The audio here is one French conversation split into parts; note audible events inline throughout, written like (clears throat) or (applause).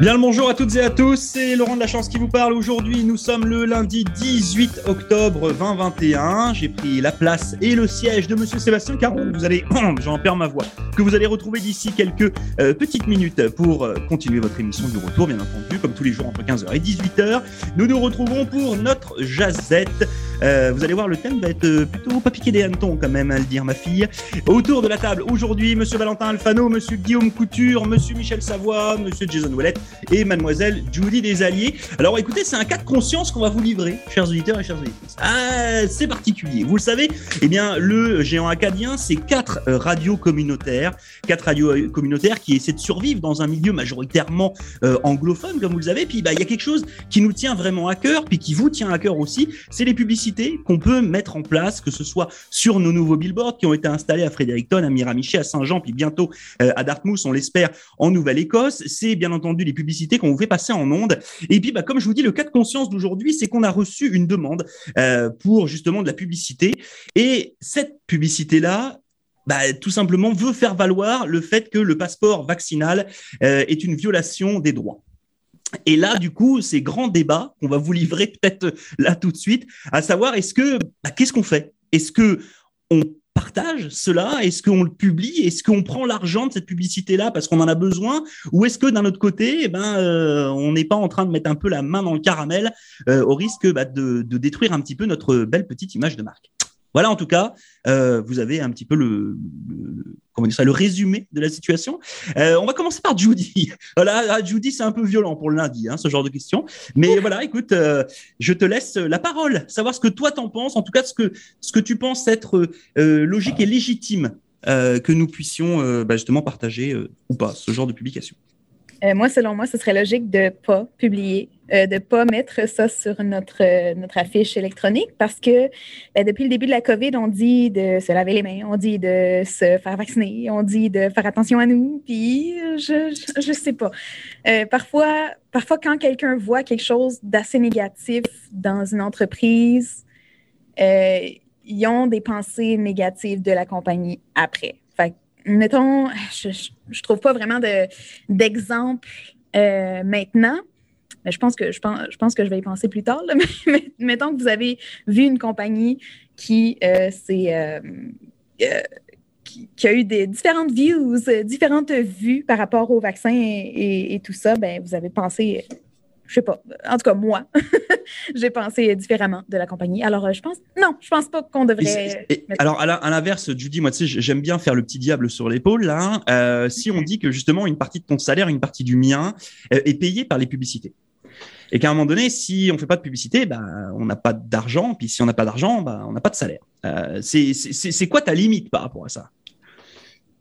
Bien le bonjour à toutes et à tous, c'est Laurent de la Chance qui vous parle. Aujourd'hui, nous sommes le lundi 18 octobre 2021. J'ai pris la place et le siège de Monsieur Sébastien Caron. Vous allez, (clears throat) j'en perds ma voix, que vous allez retrouver d'ici quelques euh, petites minutes pour euh, continuer votre émission du retour, bien entendu, comme tous les jours entre 15h et 18h. Nous nous retrouvons pour notre jazette. Euh, vous allez voir, le thème va être plutôt pas piqué des hannetons quand même, à le dire, ma fille. Autour de la table aujourd'hui, Monsieur Valentin Alfano, Monsieur Guillaume Couture, Monsieur Michel Savoie, Monsieur Jason Ouellet et Mademoiselle Judy Desalliés. Alors écoutez, c'est un cas de conscience qu'on va vous livrer, chers auditeurs et chers auditrices. Ah, c'est particulier. Vous le savez, eh bien, le géant acadien, c'est quatre euh, radios communautaires, quatre radios euh, communautaires qui essaient de survivre dans un milieu majoritairement euh, anglophone, comme vous le savez. Puis, bah, il y a quelque chose qui nous tient vraiment à cœur, puis qui vous tient à cœur aussi, c'est les publicités qu'on peut mettre en place, que ce soit sur nos nouveaux billboards qui ont été installés à Fredericton, à Miramichi, à Saint-Jean, puis bientôt à Dartmouth, on l'espère, en Nouvelle-Écosse. C'est bien entendu les publicités qu'on vous fait passer en ondes. Et puis, bah, comme je vous dis, le cas de conscience d'aujourd'hui, c'est qu'on a reçu une demande euh, pour justement de la publicité. Et cette publicité-là, bah, tout simplement veut faire valoir le fait que le passeport vaccinal euh, est une violation des droits. Et là, du coup, c'est grand débat qu'on va vous livrer peut-être là tout de suite, à savoir est-ce que bah, qu'est-ce qu'on fait? Est-ce que on partage cela? Est-ce qu'on le publie? Est-ce qu'on prend l'argent de cette publicité-là parce qu'on en a besoin? Ou est-ce que d'un autre côté, eh ben, euh, on n'est pas en train de mettre un peu la main dans le caramel euh, au risque bah, de, détruire un petit peu notre belle petite image de marque? Voilà, en tout cas, euh, vous avez un petit peu le, comment dire ça, le résumé de la situation. Euh, on va commencer par Judy. (laughs) Voilà, ah, Judy, c'est un peu violent pour le lundi, hein, ce genre de questions. Mais voilà, écoute, euh, je te laisse la parole, savoir ce que toi t'en penses, en tout cas ce que ce que tu penses être logique et légitime que nous puissions bah, justement partager ou pas ce genre de publication. Moi, selon moi, ce serait logique de ne pas publier, euh, de ne pas mettre ça sur notre, euh, notre affiche électronique parce que ben, depuis le début de la COVID, on dit de se laver les mains, on dit de se faire vacciner, on dit de faire attention à nous, puis je ne sais pas. parfois, parfois, quand quelqu'un voit quelque chose d'assez négatif dans une entreprise, ils ont des pensées négatives de la compagnie après mettons, je, ne trouve pas vraiment d'exemple euh, maintenant. Mais je pense que je pense, je pense que je vais y penser plus tard. (laughs) Mais, mettons que vous avez vu une compagnie qui euh, euh, qui, a eu des différentes views, différentes vues par rapport au vaccin et, et tout ça, ben, vous avez pensé je sais pas. En tout cas, moi, (laughs) j'ai pensé différemment de la compagnie. Alors, euh, je pense, non, je pense pas qu'on devrait. alors, à l'inverse, Judy, moi, tu sais, j'aime bien faire le petit diable sur l'épaule. Là, euh, si on dit que justement une partie de ton salaire, une partie du mien, euh, est payée par les publicités. Et qu'à un moment donné, si on fait pas de publicité, bah, on n'a pas d'argent. Puis si on n'a pas d'argent, bah, on n'a pas de salaire. c'est quoi ta limite par rapport à ça?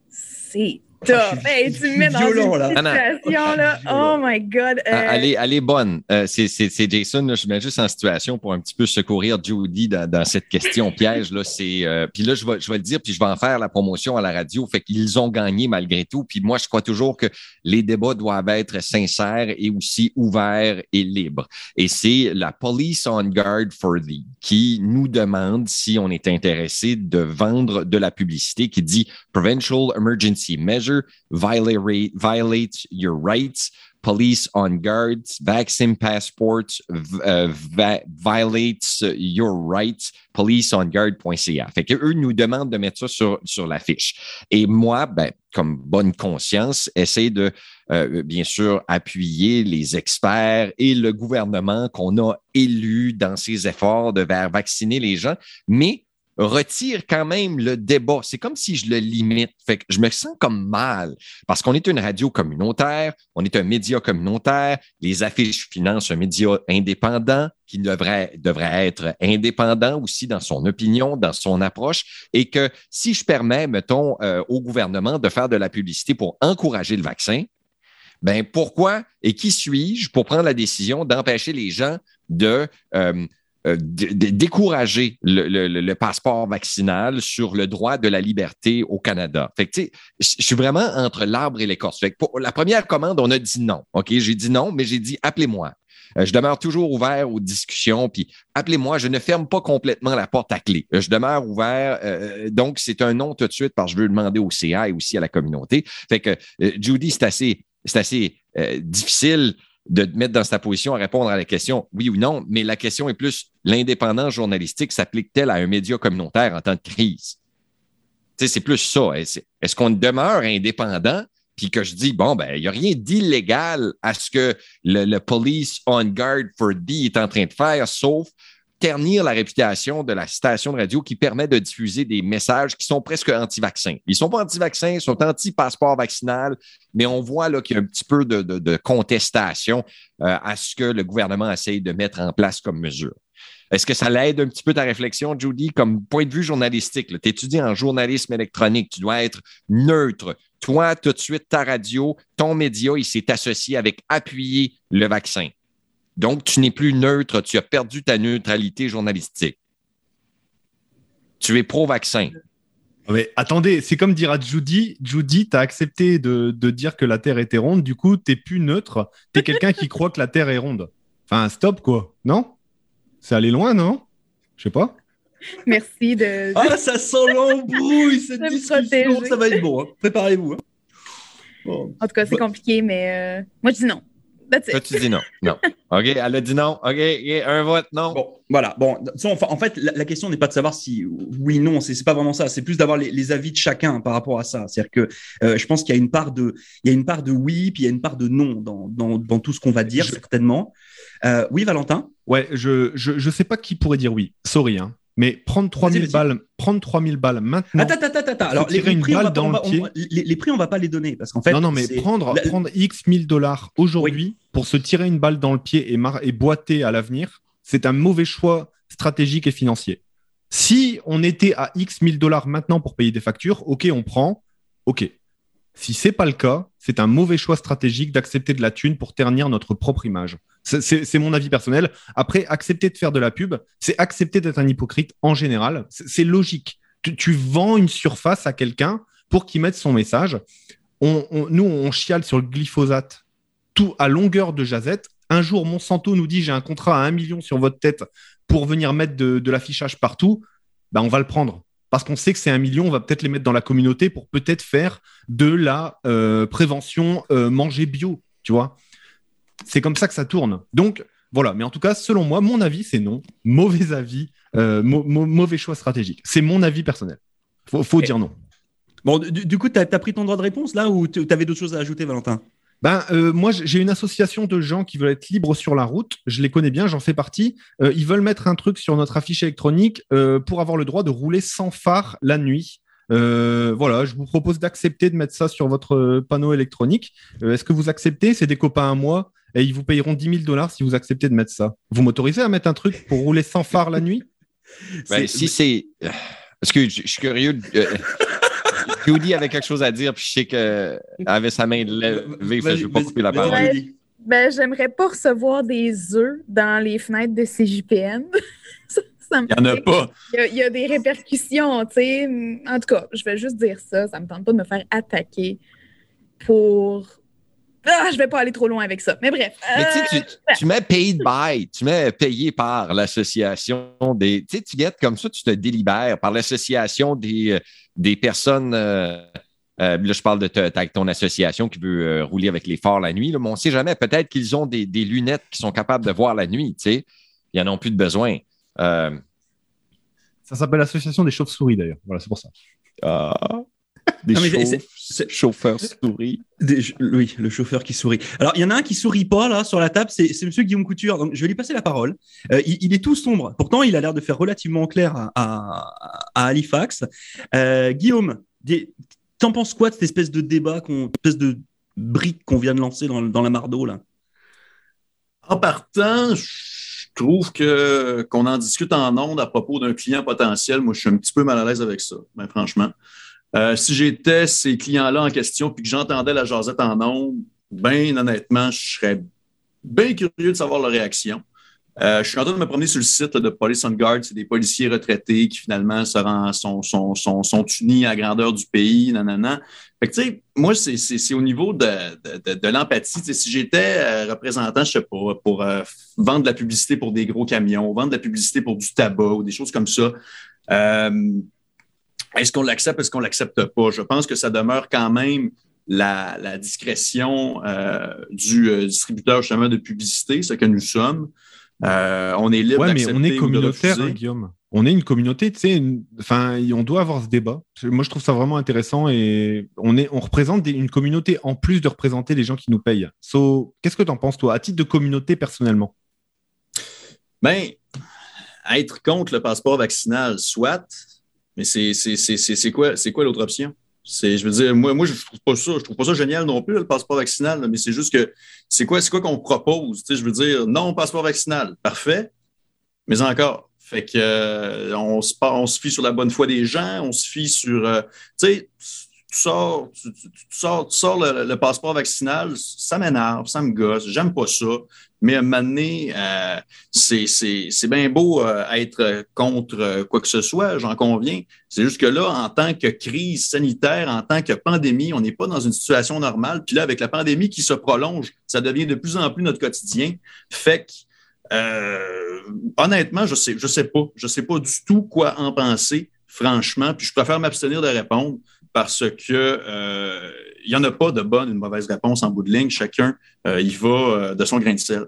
C'est ah, hey, tu me mets dans une situation là. Oh my God. Ah, elle, est, bonne. Euh, c'est Jason. je mets juste en situation pour un petit peu secourir Judy dans, cette question piège. Là, euh, puis là, je vais, je vais le dire, puis je vais en faire la promotion à la radio. Fait qu'ils ont gagné malgré tout. Puis moi, je crois toujours que les débats doivent être sincères et aussi ouverts et libres. Et c'est la Police on Guard for Thee qui nous demande si on est intéressé de vendre de la publicité qui dit Provincial Emergency Measure violate, violates your rights. Police on guards, vaccine passports uh, violates your rights, policeonguard.ca. Fait que eux nous demandent de mettre ça sur, sur la fiche. Et moi, ben, comme bonne conscience, essaie de, euh, bien sûr, appuyer les experts et le gouvernement qu'on a élu dans ses efforts de vacciner les gens, mais retire quand même le débat. C'est comme si je le limite. Fait que je me sens comme mal parce qu'on est une radio communautaire, on est un média communautaire, les affiches financent un média indépendant qui devrait, devrait être indépendant aussi dans son opinion, dans son approche, et que si je permets, mettons, euh, au gouvernement de faire de la publicité pour encourager le vaccin, ben pourquoi et qui suis-je pour prendre la décision d'empêcher les gens de euh, euh, décourager le, passeport vaccinal sur le droit de la liberté au Canada. Fait que, je suis vraiment entre l'arbre et l'écorce. Fait pour la première commande, on a dit non. OK, j'ai dit non, mais j'ai dit appelez-moi. Euh, je demeure toujours ouvert aux discussions, puis appelez-moi, je ne ferme pas complètement la porte à clé. Euh, je demeure ouvert, donc c'est un non tout de suite parce que je veux demander au CA et aussi à la communauté. Fait que Judy, c'est assez c'est assez euh, difficile de te mettre dans sa position à répondre à la question oui ou non, mais la question est plus l'indépendance journalistique s'applique-t-elle à un média communautaire en temps de crise? c'est plus ça. Est-ce qu'on demeure indépendant? Puis que je dis, bon, ben, il n'y a rien d'illégal à ce que le, police on guard for D est en train de faire, sauf ternir la réputation de la station de radio qui permet de diffuser des messages qui sont presque anti-vaccins. Ils sont pas anti-vaccins, ils sont anti-passeport vaccinal, mais on voit qu'il y a un petit peu de, contestation euh, à ce que le gouvernement essaye de mettre en place comme mesure. Est-ce que ça l'aide un petit peu ta réflexion, Judy, comme point de vue journalistique? Tu étudies en journalisme électronique, tu dois être neutre. Toi, tout de suite, ta radio, ton média, il s'est associé avec appuyer le vaccin. Donc, tu n'es plus neutre, tu as perdu ta neutralité journalistique. Tu es pro-vaccin. Mais attendez, c'est comme dire à Judy, Judy, tu as accepté de, dire que la Terre était ronde, du coup, tu n'es plus neutre, tu es quelqu'un qui croit que la Terre est ronde. Enfin, stop, quoi. Non? C'est aller loin, non? Je sais pas. Merci de... Ah, ça sent l'embrouille, cette (laughs) discussion. Ça va être bon. Hein. Préparez-vous. Hein. En tout cas, c'est compliqué, mais euh, moi, je dis non. Toi, tu dis non. Non. OK, elle a dit non. OK, un vote, non. Bon, voilà. Bon, en fait, la, question n'est pas de savoir si oui, non, c'est pas vraiment ça. C'est plus d'avoir les, avis de chacun par rapport à ça. C'est-à-dire que euh, je pense qu'il y a une part de, il y a une part de oui, puis il y a une part de non dans, dans, dans tout ce qu'on va dire, certainement. Euh, oui, Valentin? Ouais, je, je, je sais pas qui pourrait dire oui. Sorry, hein. Mais prendre 3000 balles, prendre 3000 balles maintenant. Attends, attends, attends, Alors, les, prix, on va, dans le pied. les, prix, on va pas les donner parce qu'en fait. Non, non, mais prendre, prendre X 1000 dollars aujourd'hui pour se tirer une balle dans le pied et, et boiter à l'avenir, c'est un mauvais choix stratégique et financier. Si on était à X 1000 dollars maintenant pour payer des factures, ok, on prend, ok. Si c'est pas le cas, c'est un mauvais choix stratégique d'accepter de la thune pour ternir notre propre image. C'est mon avis personnel. Après, accepter de faire de la pub, c'est accepter d'être un hypocrite en général. C'est logique. Tu, vends une surface à quelqu'un pour qu'il mette son message. nous, on chiale sur le glyphosate tout à longueur de jazette. Un jour, Monsanto nous dit j'ai un contrat à un million sur votre tête pour venir mettre de, l'affichage partout. Ben, on va le prendre parce qu'on sait que c'est un million, on va peut-être les mettre dans la communauté pour peut-être faire de la euh, prévention euh, manger bio, tu vois. C'est comme ça que ça tourne. Donc, voilà. Mais en tout cas, selon moi, mon avis, c'est non. Mauvais avis, euh, mauvais choix stratégique. C'est mon avis personnel. Faut, faut dire non. Bon, du, coup, tu as, pris ton droit de réponse là ou tu avais d'autres choses à ajouter, Valentin? Ben, euh, moi, j'ai une association de gens qui veulent être libres sur la route. Je les connais bien, j'en fais partie. Euh, ils veulent mettre un truc sur notre affiche électronique pour avoir le droit de rouler sans phare la nuit. Voilà, je vous propose d'accepter de mettre ça sur votre panneau électronique. Est-ce que vous acceptez? C'est des copains à moi et ils vous payeront 10 000 dollars si vous acceptez de mettre ça. Vous m'autorisez à mettre un truc pour rouler sans phare la nuit? (laughs) Ben, Si c'est. Parce que je, suis curieux. (laughs) Judy avait quelque chose à dire, puis je sais qu'elle avait sa main levée, je ne veux pas couper la parole. Ben, j'aimerais pas recevoir des œufs dans les fenêtres de CJPN. (laughs) il n'y en a pas. Il y a, des répercussions, tu sais. En tout cas, je vais juste dire ça. Ça ne me tente pas de me faire attaquer pour ah, je vais pas aller trop loin avec ça. Mais bref. Mais tu, euh, tu mets paid by, tu mets payé par l'association des. Tu sais, tu guettes comme ça, tu te délibères par l'association des, euh, des personnes. Euh, là, je parle de ton association qui veut rouler avec les phares la nuit. Là, mais on ne sait jamais. Peut-être qu'ils ont des, des, lunettes qui sont capables de voir la nuit. Tu. Ils n'en ont plus de besoin. Ça s'appelle l'association des chauves-souris, d'ailleurs. Voilà, c'est pour ça. Ah. Des chauffeurs souris. oui, le chauffeur qui sourit. Alors, il y en a un qui sourit pas là sur la table, c'est Monsieur Guillaume Couture. Donc, je vais lui passer la parole. Euh, il, est tout sombre. Pourtant, il a l'air de faire relativement clair à, Halifax. Euh, Guillaume, t'en penses quoi de cette espèce de débat, qu'on, espèce de brique qu'on vient de lancer dans, la mardeau là? En partant, je trouve que qu'on en discute en ondes à propos d'un client potentiel. Moi, je suis un petit peu mal à l'aise avec ça, ben, franchement. Euh, si j'étais ces clients-là en question puis que j'entendais la jasette en nombre, bien honnêtement, je serais bien curieux de savoir leur réaction. Euh, je suis en train de me promener sur le site de Police on Guard. C'est des policiers retraités qui finalement sont, sont, sont, sont, unis à la grandeur du pays. Fait que, tu sais, moi, c'est au niveau de, de, de, l'empathie. Si j'étais euh, représentant, je sais pas, pour vendre de la publicité pour des gros camions, vendre de la publicité pour du tabac ou des choses comme ça, est-ce qu'on l'accepte, est-ce qu'on l'accepte pas? Je pense que ça demeure quand même la, discrétion euh, du euh, distributeur justement de publicité, ce que nous sommes. Euh, on est libre ouais, mais on est communautaire, hein, Guillaume. On est une communauté, tu sais. Enfin, on doit avoir ce débat. Moi, je trouve ça vraiment intéressant et on est, on représente une communauté en plus de représenter les gens qui nous payent. So, qu'est-ce que tu en penses toi, à titre de communauté personnellement? Ben, être contre le passeport vaccinal, soit, mais c'est quoi, c'est quoi l'autre option? Je veux dire, moi, moi, je trouve pas ça, je trouve pas ça génial non plus, le passeport vaccinal, mais c'est juste que c'est quoi, c'est quoi qu'on propose? je veux dire, non, passeport vaccinal, parfait, mais encore. Fait que euh, on, se, on se fie sur la bonne foi des gens, on se fie sur. Euh, tu sais, tu sors, tu, sors, tu sors le, passeport vaccinal, ça m'énerve, ça me gosse, j'aime pas ça. Mais à un moment donné, euh, c'est bien beau euh, être contre quoi que ce soit, j'en conviens. C'est juste que là, en tant que crise sanitaire, en tant que pandémie, on n'est pas dans une situation normale. Puis là, avec la pandémie qui se prolonge, ça devient de plus en plus notre quotidien. Fait que, euh, honnêtement, je sais, je sais pas. Je sais pas du tout quoi en penser, franchement. Puis je préfère m'abstenir de répondre parce que euh, il n'y en a pas de bonne ou de mauvaise réponse en bout de ligne. Chacun euh, il va euh, de son grain de sel.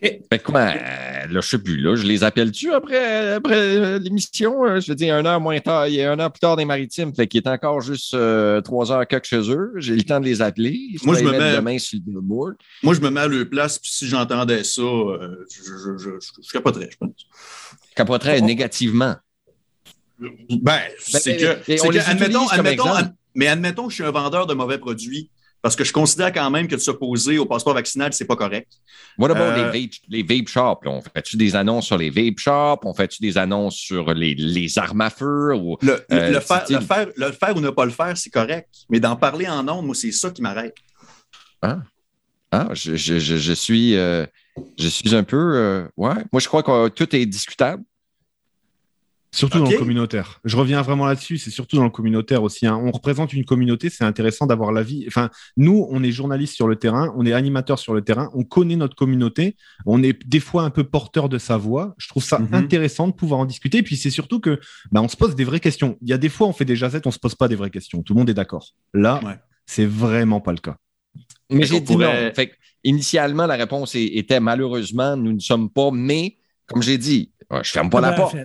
Fait quoi, là, je sais plus, là, je les appelle-tu après, après l'émission? Je veux dire, un heure moins tard, il y a un heure plus tard des maritimes, fait qu'il est encore juste trois heures quelque chez eux. J'ai le temps de les appeler. Moi, je me mets, demain sur le billboard. Moi, je me mets à leur place, puis si j'entendais ça, je, je, je, capoterais, je pense. Capoterais négativement. Ben, c'est que, admettons, mais admettons que je suis un vendeur de mauvais produits parce que je considère quand même que de s'opposer au passeport vaccinal, c'est pas correct. What about euh, les, vape, les vape shops? On fait-tu des annonces sur les vape shops? On fait-tu des annonces sur les, les armes à feu? Ou, le, le, euh, faire, le, faire, le, faire, ou ne pas le faire, c'est correct. Mais d'en parler en ondes, moi, c'est ça qui m'arrête. Ah. ah, je, je, je, suis, euh, je suis un peu. ouais. Moi, je crois que tout est discutable. Surtout dans le communautaire. Je reviens vraiment là-dessus, c'est surtout dans le communautaire aussi. Hein. On représente une communauté, c'est intéressant d'avoir l'avis. Enfin, nous, on est journalistes sur le terrain, on est animateurs sur le terrain, on connaît notre communauté, on est des fois un peu porteur de sa voix. Je trouve ça mhm. intéressant de pouvoir en discuter. Et puis c'est surtout que bah, on se pose des vraies questions. Il y a des fois, on fait des jazettes, on se pose pas des vraies questions. Tout le monde est d'accord. Là, c'est vraiment pas le cas. Mais j'ai dit non. Fait, initialement, la réponse était malheureusement, nous ne sommes pas, mais comme j'ai dit, je ferme pas la porte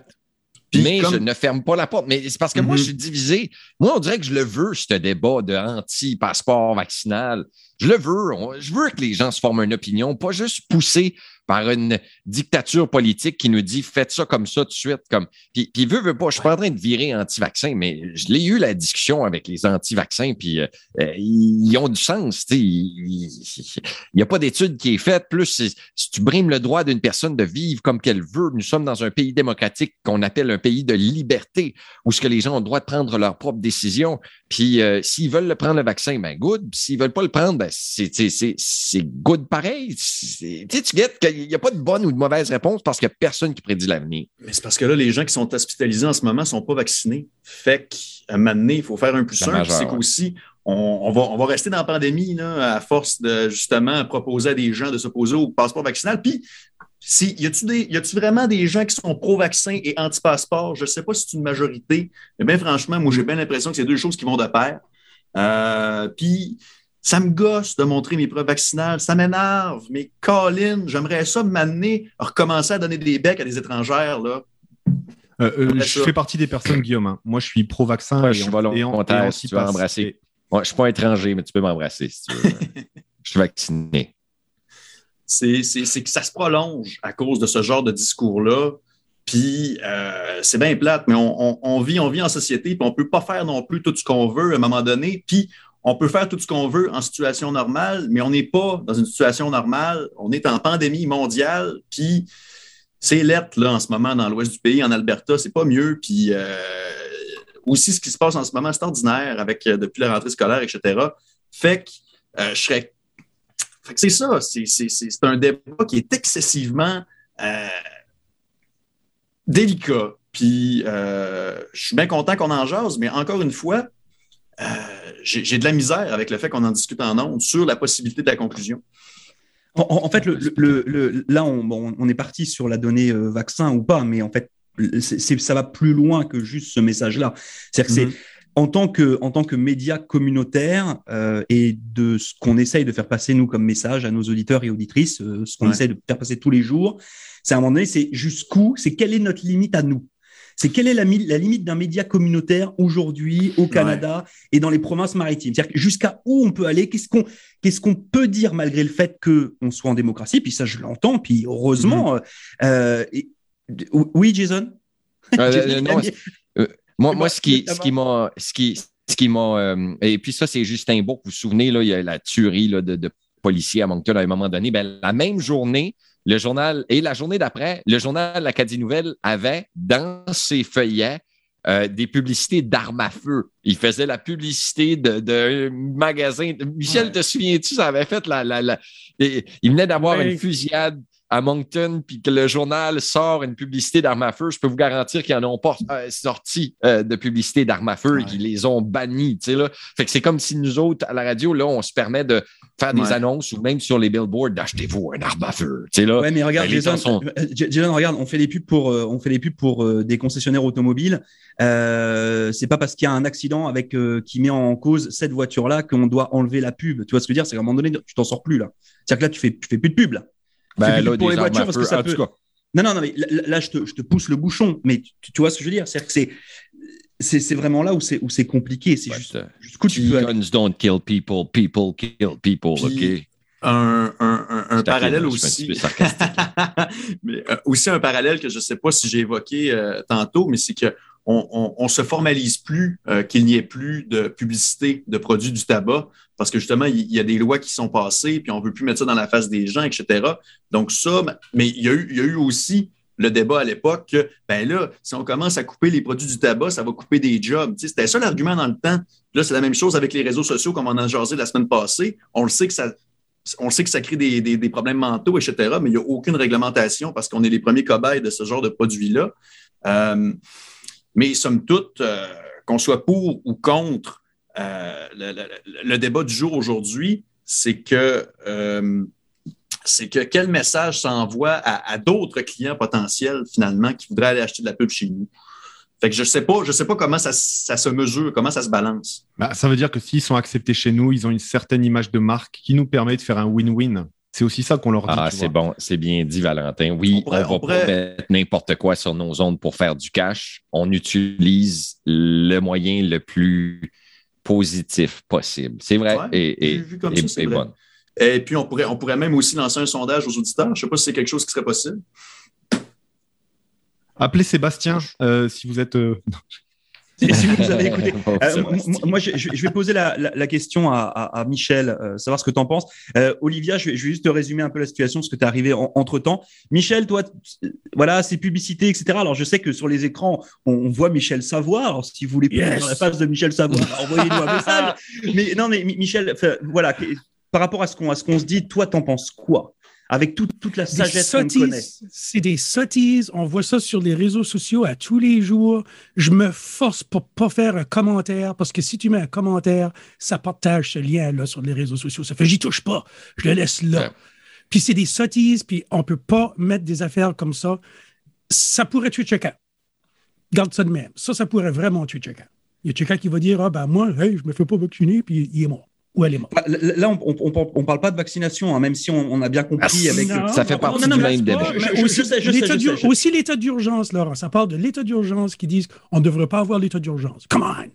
mais je ne ferme pas la porte. Mais c'est parce que moi, je mm-hmm. suis divisé. Moi, on dirait que je le veux, ce débat de anti-passeport vaccinal. Je le veux. je veux que les gens se forment une opinion, pas juste pousser par une dictature politique qui nous dit faites ça comme ça tout de suite. Comme... Puis, puis veut, veut pas, je suis pas en train de virer anti-vaccin, mais je l'ai eu la discussion avec les anti-vaccins, puis euh, euh, ils ont du sens. Il n'y a pas d'étude qui est faite. Plus, si, tu brimes le droit d'une personne de vivre comme qu'elle veut, nous sommes dans un pays démocratique qu'on appelle un pays de liberté, où ce que les gens ont le droit de prendre leurs propres décisions. Puis euh, s'ils veulent le prendre le vaccin, ben good. S'ils veulent pas le prendre, ben c'est good pareil. Tu guettes il n'y a pas de bonne ou de mauvaise réponse parce qu'il n'y a personne qui prédit l'avenir. Mais c'est parce que là, les gens qui sont hospitalisés en ce moment ne sont pas vaccinés. Fait qu'à un moment donné, il faut faire un plus simple. C'est qu'aussi, on, va, on va rester dans la pandémie là, à force de justement proposer à des gens de s'opposer au passeport vaccinal. Puis, si, y a-tu vraiment des gens qui sont pro-vaccin et anti-passeport? Je ne sais pas si c'est une majorité, mais bien franchement, moi, j'ai bien l'impression que c'est deux choses qui vont de pair. Euh, puis, ça me gosse de montrer mes preuves vaccinales. Ça m'énerve. Mais Colin, j'aimerais ça m'amener à recommencer à donner des becs à des étrangères. Là. Euh, euh, je fais partie des personnes, Guillaume. Hein. Moi, je suis pro-vaccin. je suis volontaire si tu veux je ne suis pas étranger, mais tu peux m'embrasser si tu veux. (laughs) je suis vacciné. C'est que ça se prolonge à cause de ce genre de discours-là. Puis euh, c'est bien plate, mais on, on, vit, on vit en société, puis on ne peut pas faire non plus tout ce qu'on veut à un moment donné. Puis on peut faire tout ce qu'on veut en situation normale, mais on n'est pas dans une situation normale. On est en pandémie mondiale, puis c'est lettre là en ce moment dans l'ouest du pays, en Alberta, c'est pas mieux. Puis euh, aussi ce qui se passe en ce moment, c'est ordinaire avec euh, depuis la rentrée scolaire, etc. Fait que euh, je serais. Que c'est ça, c'est un débat qui est excessivement délicat. Puis je suis bien content qu'on en jase, mais encore une fois, euh, j'ai de la misère avec le fait qu'on en discute en ondes sur la possibilité de la conclusion. En, fait, le, là, on, est parti sur la donnée euh, vaccin ou pas, mais en fait, ça va plus loin que juste ce message-là. C'est-à-dire que c'est mm-hmm. en tant que, en tant que média communautaire euh, et de ce qu'on essaye de faire passer, nous, comme message à nos auditeurs et auditrices, euh, ce qu'on Ouais. essaye de faire passer tous les jours, c'est à un moment donné, c'est jusqu'où, c'est quelle est notre limite à nous? C'est quelle est la, mi- la limite d'un média communautaire aujourd'hui au Canada et dans les provinces maritimes? C'est-à-dire que jusqu'à où on peut aller? Qu'est-ce qu'on qu'est-ce qu'on peut dire malgré le fait qu'on soit en démocratie? Puis ça, je l'entends, puis heureusement. Mm-hmm. euh, et- oui, Jason? (laughs) Euh, euh, non, mis- Moi, moi ce qui, ce qui m'a, ce qui, ce qui m'a, euh, et puis ça, c'est Justin Bourg. Vous vous souvenez, là, il y a la tuerie là, de, de policiers à Moncton à un moment donné. Ben, la même journée, le journal, et la journée d'après, le journal L'Acadie Nouvelle avait dans ses feuillets euh, des publicités d'armes à feu. Il faisait la publicité de, de magasin. Michel, Ouais. te souviens-tu, ça avait fait la. la, il venait d'avoir Ouais. une fusillade à Moncton, puis que le journal sort une publicité d'armes à feu, je peux vous garantir qu'ils n'en ont pas euh, sorti euh, de publicité d'armes à feu Ouais. et qu'ils les ont bannis. tu sais, Là. Fait que c'est comme si nous autres, à la radio, là, on se permet de faire des annonces ou même sur les billboards d'achetez-vous un arme à feu. Tu sais, là. Ouais, mais regarde, Ben, les Jason, sont- euh, Jason, regarde, on fait des pubs pour, euh, on fait des pubs pour euh, des concessionnaires automobiles. Euh, c'est pas parce qu'il y a un accident avec euh, qui met en cause cette voiture-là qu'on doit enlever la pub. Tu vois ce que je veux dire? C'est qu'à un moment donné, tu t'en sors plus là. C'est-à-dire que là, tu fais, tu fais plus de pub là. Ben, là, pour les voitures parce que ça en peut. tout cas. Non, non, non, mais là, là, je, te, je te pousse le bouchon. Mais tu, tu vois ce que je veux dire? C'est-à-dire que c'est, c'est, c'est vraiment là où c'est, où c'est compliqué. C'est juste jusqu'où tu peux. Guns don't kill people, people kill people. Puis, OK? Un, un, un, un parallèle un aussi. sarcastique. (laughs) mais euh, aussi un parallèle que je ne sais pas si j'ai évoqué euh, tantôt, mais c'est que on, on, on se formalise plus euh, qu'il n'y ait plus de publicité de produits du tabac parce que justement, il y a des lois qui sont passées, puis on ne veut plus mettre ça dans la face des gens, etc. Donc ça, mais il y a eu, aussi le débat à l'époque que, ben là, si on commence à couper les produits du tabac, ça va couper des jobs. C'était ça l'argument dans le temps. Là, c'est la même chose avec les réseaux sociaux, comme on en a jasé la semaine passée. On le sait que ça, crée des problèmes mentaux, etc., mais il n'y a aucune réglementation parce qu'on est les premiers cobayes de ce genre de produits-là. Euh, mais somme toute, euh, qu'on soit pour ou contre, euh, le, débat du jour aujourd'hui, c'est que, euh, c'est que quel message s'envoie à, à d'autres clients potentiels, finalement, qui voudraient aller acheter de la pub chez nous? Fait que je ne sais pas, je sais pas comment ça, ça se mesure, comment ça se balance. Bah, ça veut dire que s'ils sont acceptés chez nous, ils ont une certaine image de marque qui nous permet de faire un win-win. C'est aussi ça qu'on leur dit. Ah, c'est bon, c'est bien dit, Valentin. Oui, On on, pourrait- va on pourrait- pas mettre n'importe quoi sur nos ondes pour faire du cash. On utilise le moyen le plus positif possible. C'est vrai. Ouais, et, et, vu- vu comme et- ça, c'est et vrai. bonne. Et puis, on pourrait, on pourrait même aussi lancer un sondage aux auditeurs. Je ne sais pas si c'est quelque chose qui serait possible. Appelez Sébastien euh, si vous êtes. euh, Si si vous nous avez écouté. (laughs) Euh, moi, je, je- je vais poser la, la- la question à, à- à Michel, euh, savoir ce que tu en penses. Euh, Olivia, je vais, je vais juste te résumer un peu la situation, ce que tu es arrivé en- entre temps. Michel, toi, voilà, ces publicités, etc. Alors, je sais que sur les écrans, on, on voit Michel Savoir. Alors, si vous voulez plus Yes. dans la face de Michel Savoir, envoyez-nous un message. (laughs) Mais non, mais Mi- Michel, voilà, par rapport à ce qu'on à ce qu'on se dit, toi, t'en penses quoi? Avec toute toute la sagesse qu'on connaît. c'est des sottises. On voit ça sur les réseaux sociaux à tous les jours. Je me force pour pas faire un commentaire parce que si tu mets un commentaire, ça partage ce lien-là sur les réseaux sociaux. Ça fait j'y touche pas, je le laisse là. Ouais. Puis c'est des sottises, puis on peut pas mettre des affaires comme ça. Ça pourrait tuer quelqu'un. Garde ça de même. Ça, ça pourrait vraiment tuer quelqu'un. Il y a quelqu'un qui va dire Ah ben moi, hey, je me fais pas vacciner, puis il est mort. Ou elle est morte. Bah, Là, on, on parle pas de vaccination, hein, même si on, on a bien compris Ah, avec. non, Ça fait non, partie non, du même débat. aussi, l'état d'urgence, Laurent. Ça parle de l'état d'urgence qui disent on ne devrait pas avoir l'état d'urgence. Come on!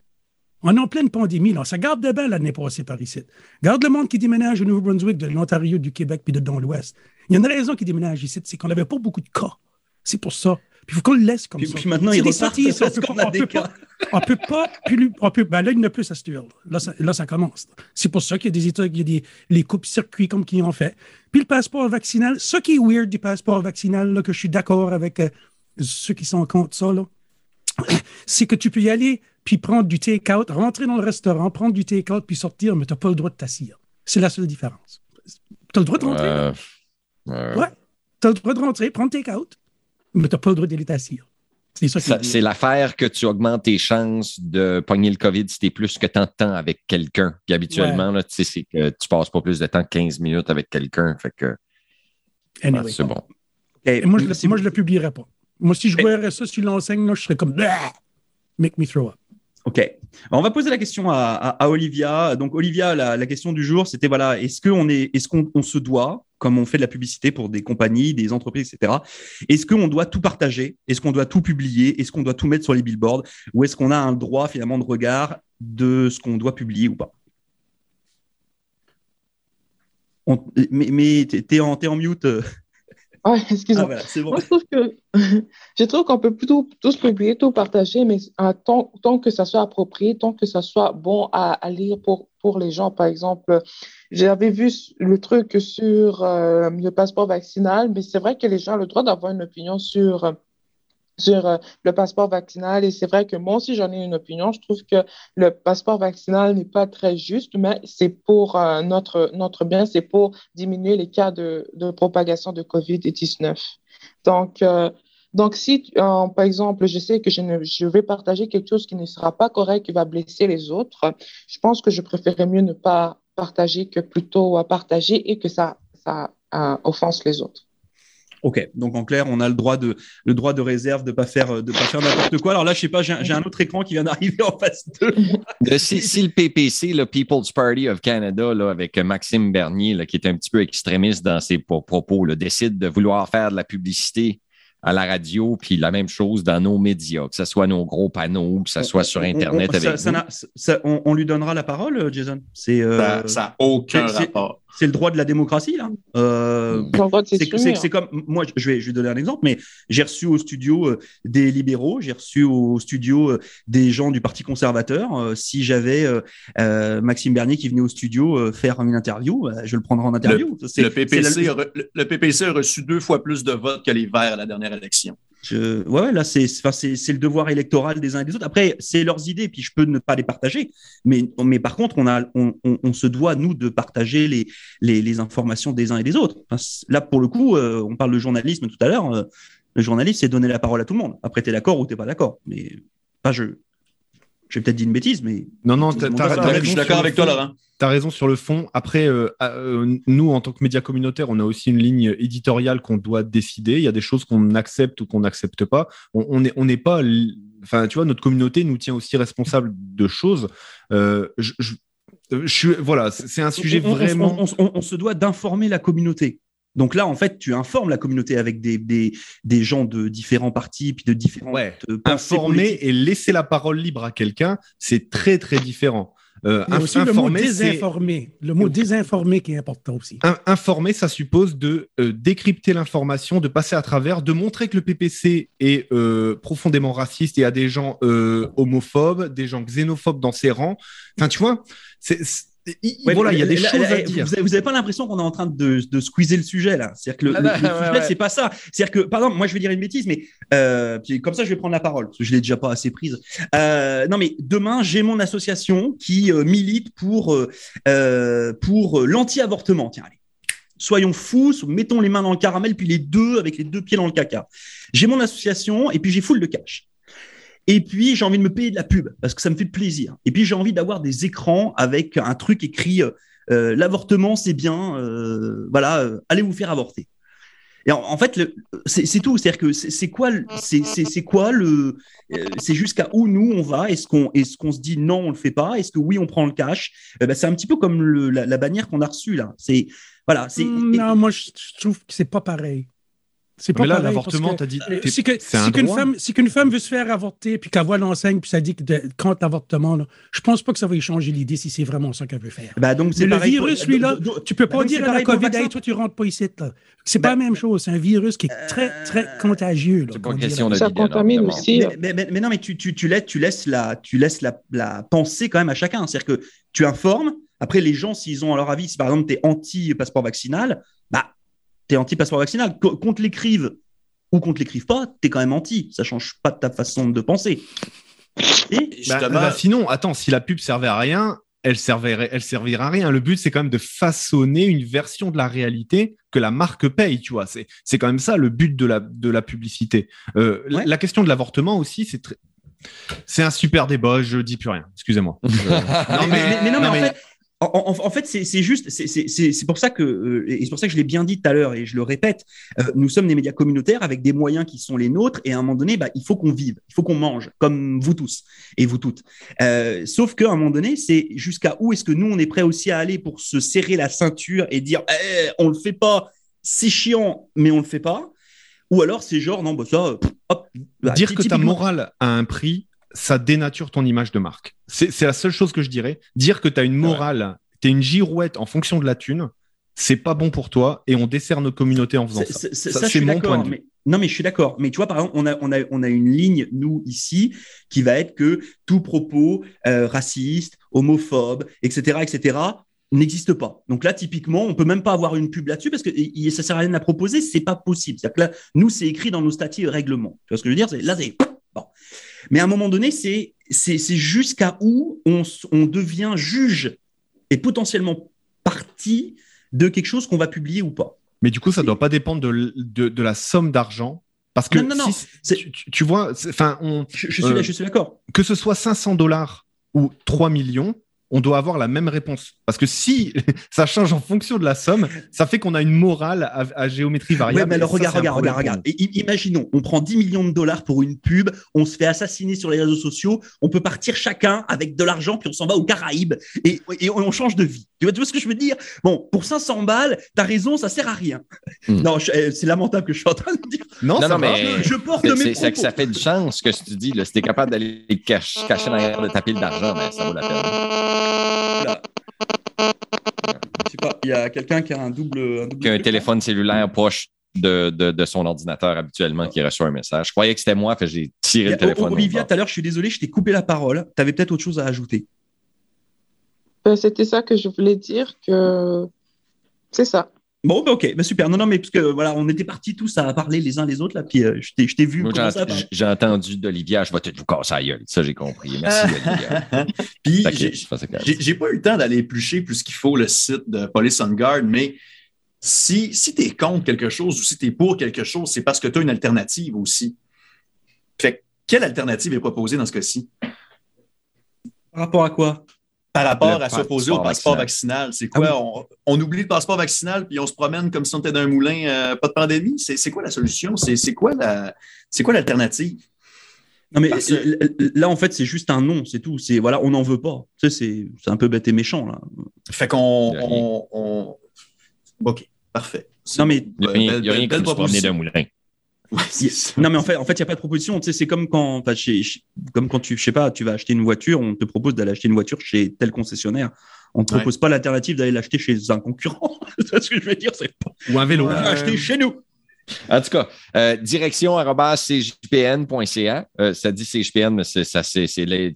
On est en pleine pandémie, là. Ça garde de bain l'année passée par ici. Garde le monde qui déménage au Nouveau-Brunswick, de l'Ontario, du Québec, puis de dans l'Ouest. Il y a une raison qui déménage ici, c'est qu'on n'avait pas beaucoup de cas. C'est pour ça. Puis il faut qu'on le laisse comme Puis, ça. puis maintenant, il repart parce qu'on a on des peut cas. pas- on peut pas on peut, ben là, il n'y en a plus à. Là, ça, là, ça commence. C'est pour ça qu'il y a des États, il y a des, les coupes-circuits comme qui ont fait. Puis le passeport vaccinal, ce qui est weird du passeport vaccinal, là, que je suis d'accord avec euh, ceux qui sont contre ça, là, (clears throat) c'est que tu peux y aller puis prendre du take-out, rentrer dans le restaurant, prendre du take-out puis sortir, mais tu n'as pas le droit de t'assire. C'est la seule différence. Tu as le droit de rentrer. Euh, euh, Ouais. Tu as le droit de rentrer, prendre take-out, mais tu n'as pas le droit d'aller t'assire. C'est l'affaire que tu augmentes tes chances de pogner le COVID si tu es plus que tant de temps avec quelqu'un. Puis habituellement, là, tu sais, c'est que tu passes pas plus de temps que 15 minutes avec quelqu'un. Fait que Anyway. ouais, c'est bon. Moi, je ne le, publierais pas. Moi, si je verrais ça sur l'enseigne, je serais comme Bah! Make me throw up. Ok. on va poser la question à, Olivia. Donc, Olivia, la, question du jour, c'était voilà, est-ce qu'on est, est-ce qu'on se doit, comme on fait de la publicité pour des compagnies, des entreprises, etc. Est-ce qu'on doit tout partager? Est-ce qu'on doit tout publier? Est-ce qu'on doit tout mettre sur les billboards? Ou est-ce qu'on a un droit finalement de regard de ce qu'on doit publier ou pas? Mais, mais t'es en, en mute. (laughs) Euh. Ah, excuse-moi. Moi, je trouve que (laughs) je trouve qu'on peut plutôt tous publier, tout partager, mais tant, tant, que ça soit approprié, tant que ça soit bon à, à lire pour, pour les gens. Par exemple, j'avais vu le truc sur euh, le passeport vaccinal, mais c'est vrai que les gens ont le droit d'avoir une opinion sur sur euh, le passeport vaccinal. Et c'est vrai que moi aussi, j'en ai une opinion. Je trouve que le passeport vaccinal n'est pas très juste, mais c'est pour euh, notre, notre bien, c'est pour diminuer les cas de, de propagation de COVID-19. Donc, donc, si, par exemple, je sais que je, ne, je vais partager quelque chose qui ne sera pas correct, qui va blesser les autres, je pense que je préférerais mieux ne pas partager que plutôt partager et que ça, ça euh, offense les autres. Ok, donc en clair, on a le droit de, le droit de réserve de ne pas faire, de pas faire n'importe quoi. Alors là, je sais pas, j'ai un autre écran qui vient d'arriver en face (laughs) de. si, le PPC, le People's Party of Canada, là, avec Maxime Bernier, là, qui est un petit peu extrémiste dans ses propos, là, décide de vouloir faire de la publicité à la radio, puis la même chose dans nos médias, que ce soit nos gros panneaux, que ce soit sur Internet on, avec ça, on, lui donnera la parole, Jason? Euh, ça n'a aucun rapport c'est le droit de la démocratie là. Euh, c'est comme moi, je vais, je vais donner un exemple, mais j'ai reçu au studio euh, des libéraux, j'ai reçu au studio euh, des gens du Parti conservateur. Euh, si j'avais Maxime Bernier qui venait au studio faire une interview, je le prendrais en interview. Le, PPC le PPC a reçu deux fois plus de votes que les Verts à la dernière élection. Je, ouais, là, c'est, c'est, le devoir électoral des uns et des autres. Après, c'est leurs idées, puis je peux ne pas les partager. Mais, mais par contre, on, a, on, on, se doit, nous, de partager les, les, les, informations des uns et des autres. là, pour le coup, euh, on parle de journalisme tout à l'heure. Euh, le journaliste, c'est donner la parole à tout le monde. Après, tu es d'accord ou tu pas d'accord. Mais pas je. J'ai peut-être dit une bêtise, mais. Non, non, je suis d'accord avec toi, Laurent. Tu as raison sur le fond. Après, euh, euh, nous, en tant que média communautaire, on a aussi une ligne éditoriale qu'on doit décider. Il y a des choses qu'on accepte ou qu'on n'accepte pas. On n'est on pas. Enfin, tu vois, notre communauté nous tient aussi responsable de choses. Euh, je, je, voilà, c'est un sujet vraiment. on se doit d'informer la communauté. Donc là, en fait, tu informes la communauté avec des, des, des gens de différents partis, puis de différents. Ouais. Informer et laisser la parole libre à quelqu'un, c'est très, très différent. Euh, aussi le mot désinformer. Le mot désinformer qui est important aussi. informer, ça suppose de euh, décrypter l'information, de passer à travers, de montrer que le PPC est euh, profondément raciste et a des gens euh, homophobes, des gens xénophobes dans ses rangs. Enfin, tu vois, c'est voilà, il y a des choses à dire. Vous n'avez pas l'impression qu'on est en train de, de, squeezer le sujet là C'est-à-dire que le, ah sujet, c'est pas ça. C'est-à-dire que, pardon, moi je vais dire une bêtise, mais euh, comme ça je vais prendre la parole parce que je l'ai déjà pas assez prise. Euh, non, mais demain j'ai mon association qui euh, milite pour pour l'anti-avortement. Tiens, allez, soyons fous, mettons les mains dans le caramel puis les deux avec les deux pieds dans le caca. J'ai mon association et puis j'ai full de cash. Et puis, j'ai envie de me payer de la pub parce que ça me fait plaisir. Et puis, j'ai envie d'avoir des écrans avec un truc écrit euh, euh, l'avortement, c'est bien, euh, voilà, allez vous faire avorter. Et en, fait, c'est tout. C'est-à-dire que c'est quoi, c'est quoi le, c'est jusqu'à où nous on va? Est-ce qu'on, est-ce qu'on se dit non, on le fait pas? Est-ce que oui, on prend le cash? Eh ben, C'est un petit peu comme le, la, bannière qu'on a reçue là. C'est voilà. C'est non, moi je trouve que c'est pas pareil. C'est pas mais là, l'avortement, t'as dit. Si qu'une femme, si qu'une femme veut se faire avorter, puis qu'elle voit l'enseigne, puis ça dit que de, contre l'avortement, je pense pas que ça va y changer l'idée si c'est vraiment ça qu'elle veut faire. Bah donc mais le virus, lui, là, tu peux pas bah dire à la COVID, hey, toi, tu rentres pas ici. C'est pas bah la même chose. C'est un virus qui est très, très contagieux. C'est pas question de Ça contamine aussi. Mais, mais, non, mais tu, tu, tu, laisses, tu laisses, la, tu laisses la, la pensée quand même à chacun. C'est-à-dire que tu informes. Après, les gens, s'ils ont à leur avis, si par exemple, tu es anti-passeport vaccinal, tu es anti-passeport vaccinal. Qu'on te l'écrive ou qu'on te l'écrive pas, tu es quand même anti. Ça change pas de ta façon de penser. Et bah, bah, sinon, attends, si la pub servait à rien, elle servirait, elle servira à rien. Le but, c'est quand même de façonner une version de la réalité que la marque paye, tu vois. C'est, c'est quand même ça le but de la, de la publicité. Euh, la, question de l'avortement aussi, c'est très, c'est un super débat. Je dis plus rien. Excusez-moi. (laughs) non, mais, mais, non, mais, en fait, en, fait, c'est juste, c'est pour ça que, euh, et c'est pour ça que je l'ai bien dit tout à l'heure et je le répète, euh, nous sommes des médias communautaires avec des moyens qui sont les nôtres et à un moment donné, bah, il faut qu'on vive, il faut qu'on mange, comme vous tous et vous toutes. Euh, sauf qu'à un moment donné, c'est jusqu'à où est-ce que nous, on est prêt aussi à aller pour se serrer la ceinture et dire, eh, on le fait pas, c'est chiant, mais on le fait pas? Ou alors c'est genre, non, bah ça, hop. Bah, dire que ta morale a un prix, ça dénature ton image de marque. C'est la seule chose que je dirais. Dire que tu as une morale, tu es une girouette en fonction de la thune, c'est pas bon pour toi et on dessert nos communautés en faisant ça. Ça, c'est mon point de vue. non, mais je suis d'accord. Mais tu vois, par exemple, on a, on, a, on a une ligne, nous, ici, qui va être que tout propos euh, raciste, homophobe, etc., etc., n'existe pas. Donc là, typiquement, on peut même pas avoir une pub là-dessus parce que ça sert à rien à proposer, c'est pas possible. C'est-à-dire que là, nous, c'est écrit dans nos statuts et règlements. Tu vois ce que je veux dire? Là, c'est. Mais à un moment donné, c'est jusqu'à où on, on, devient juge et potentiellement partie de quelque chose qu'on va publier ou pas. Mais du coup, ça ne doit pas dépendre de, de, la somme d'argent. Parce que non, non, non. tu, vois, enfin, on, je, je, suis, je suis d'accord. Que ce soit 500 dollars ou 3 millions, on doit avoir la même réponse. Parce que si (laughs) ça change en fonction de la somme, ça fait qu'on a une morale à, géométrie variable. mais alors regarde, regarde, regarde, regarde. imaginons, on prend 10 millions de dollars pour une pub, on se fait assassiner sur les réseaux sociaux, on peut partir chacun avec de l'argent, puis on s'en va aux Caraïbes et, on change de vie. Tu vois, tu vois, ce que je veux dire? Bon, pour 500 balles, t'as raison, ça sert à rien. Hmm. Non, eh, c'est lamentable que je suis en train de dire. Non, non, mais je porte mes C'est que ça fait du chance ce que tu dis. Là. Si t'es capable d'aller cacher, cacher derrière de ta pile d'argent, ben, ça vaut la peine il y a quelqu'un qui a un double. qui a un téléphone? cellulaire proche de, de, son ordinateur habituellement qui reçoit un message. Je croyais que c'était moi, j'ai tiré le téléphone. Olivia, tout à l'heure, je suis désolé, je t'ai coupé la parole. Tu avais peut-être autre chose à ajouter. Euh, c'était ça que je voulais dire, que c'est ça. Bon, ben, ok, ben, super. Non, non, mais parce que voilà, on était partis tous à parler les uns les autres, là, puis euh, je t'ai vu. J'ai entendu d'Olivia, je vais te vous casser la gueule. Ça, j'ai compris. Merci, (laughs) Olivia. puis, j'ai pas eu le temps d'aller éplucher plus qu'il faut le site de Police on Guard, mais si, si tu es contre quelque chose ou si tu es pour quelque chose, c'est parce que tu as une alternative aussi. Fait quelle alternative est proposée dans ce cas-ci? Par rapport à quoi? Par rapport à s'opposer au passeport vaccinal. C'est quoi? Ah on, oublie le passeport vaccinal puis on se promène comme si on était dans un moulin, euh, pas de pandémie? C'est quoi la solution? C'est quoi l'alternative? non, mais là, en fait, c'est juste un non, c'est tout. C'est voilà, on n'en veut pas. Tu sais, c'est un peu bête et méchant, là. Fait qu'on. OK, parfait. Non, mais. Il n'y a, rien, qui se promener d'un moulin non, mais en fait, en fait, il n'y a pas de proposition. Tu sais, c'est comme quand, chez, comme quand tu, je sais pas, tu vas acheter une voiture, on te propose d'aller acheter une voiture chez tel concessionnaire. On ne te propose pas l'alternative d'aller l'acheter chez un concurrent. (laughs) c'est ce que je veux dire? C'est Ou un vélo. acheter chez nous. En tout cas, euh, direction cjpn.ca. Euh, ça dit cjpn, mais c'est ça, c'est les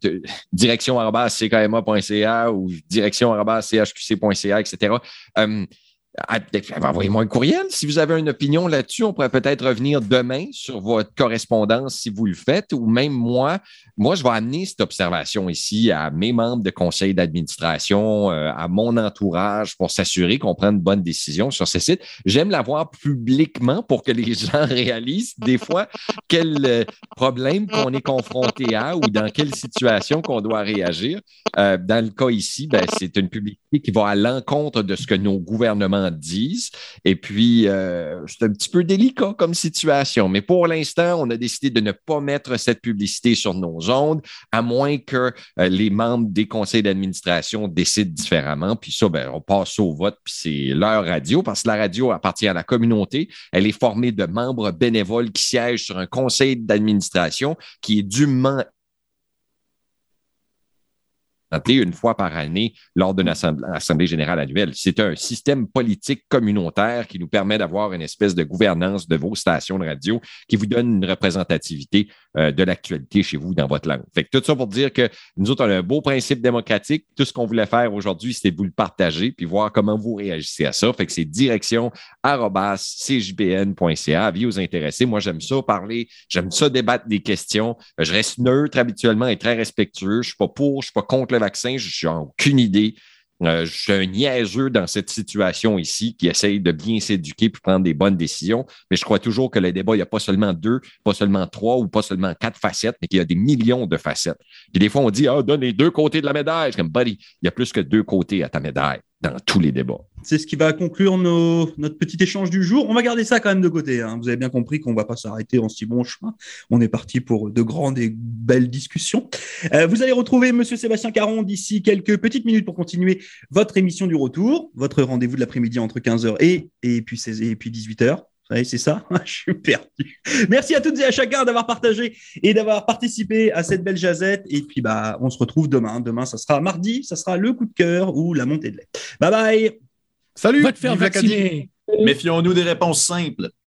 direction ckma.ca ou direction chqc.ca, etc. envoyez-moi un courriel. Si vous avez une opinion là-dessus, on pourrait peut-être revenir demain sur votre correspondance si vous le faites, ou même moi. Moi, je vais amener cette observation ici à mes membres de conseil d'administration, euh, à mon entourage pour s'assurer qu'on prenne une bonne décision sur ce site. J'aime l'avoir publiquement pour que les (laughs) gens réalisent des fois quel euh, problème qu'on est confronté à ou dans quelle situation qu'on doit réagir. Euh, dans le cas ici, ben, c'est une publicité qui va à l'encontre de ce que nos gouvernements disent. Et puis, euh, c'est un petit peu délicat comme situation. Mais pour l'instant, on a décidé de ne pas mettre cette publicité sur nos ondes, à moins que euh, les membres des conseils d'administration décident différemment. Puis ça, ben, on passe au vote, puis c'est leur radio, parce que la radio appartient à la communauté. Elle est formée de membres bénévoles qui siègent sur un conseil d'administration qui est dûment une fois par année lors d'une assemblée, générale annuelle. C'est un système politique communautaire qui nous permet d'avoir une espèce de gouvernance de vos stations de radio qui vous donne une représentativité euh, de l'actualité chez vous dans votre langue. Fait que tout ça pour dire que nous autres, on a un beau principe démocratique. Tout ce qu'on voulait faire aujourd'hui, c'était vous le partager puis voir comment vous réagissez à ça. Fait que c'est direction cjbn.ca. Avis aux intéressés. Moi, j'aime ça parler, j'aime ça débattre des questions. Je reste neutre habituellement et très respectueux. Je suis pas pour, je suis pas contre vaccin, je n'ai aucune idée. Euh, je suis un niaiseux dans cette situation ici qui essaye de bien s'éduquer puis prendre des bonnes décisions. Mais je crois toujours que le débat, il n'y a pas seulement deux, pas seulement trois ou pas seulement quatre facettes, mais qu'il y a des millions de facettes. Puis des fois, on dit, ah, donne les deux côtés de la médaille. comme, buddy, il y a plus que deux côtés à ta médaille tous les débats. C'est ce qui va conclure notre petit échange du jour. On va garder ça quand même de côté. Hein. Vous avez bien compris qu'on ne va pas s'arrêter en si bon chemin. On est parti pour de grandes et belles discussions. Euh, vous allez retrouver Monsieur Sébastien Caron d'ici quelques petites minutes pour continuer votre émission du retour, votre rendez-vous de l'après-midi entre 15h et, et, puis, et puis 18h c'est ça (laughs) Je suis perdu. Merci à toutes et à chacun d'avoir partagé et d'avoir participé à cette belle jazette. Et puis, bah, on se retrouve demain. Demain, ça sera mardi, ça sera le coup de cœur ou la montée de lait. Bye bye Salut Va te faire vacciner Méfions-nous des réponses simples.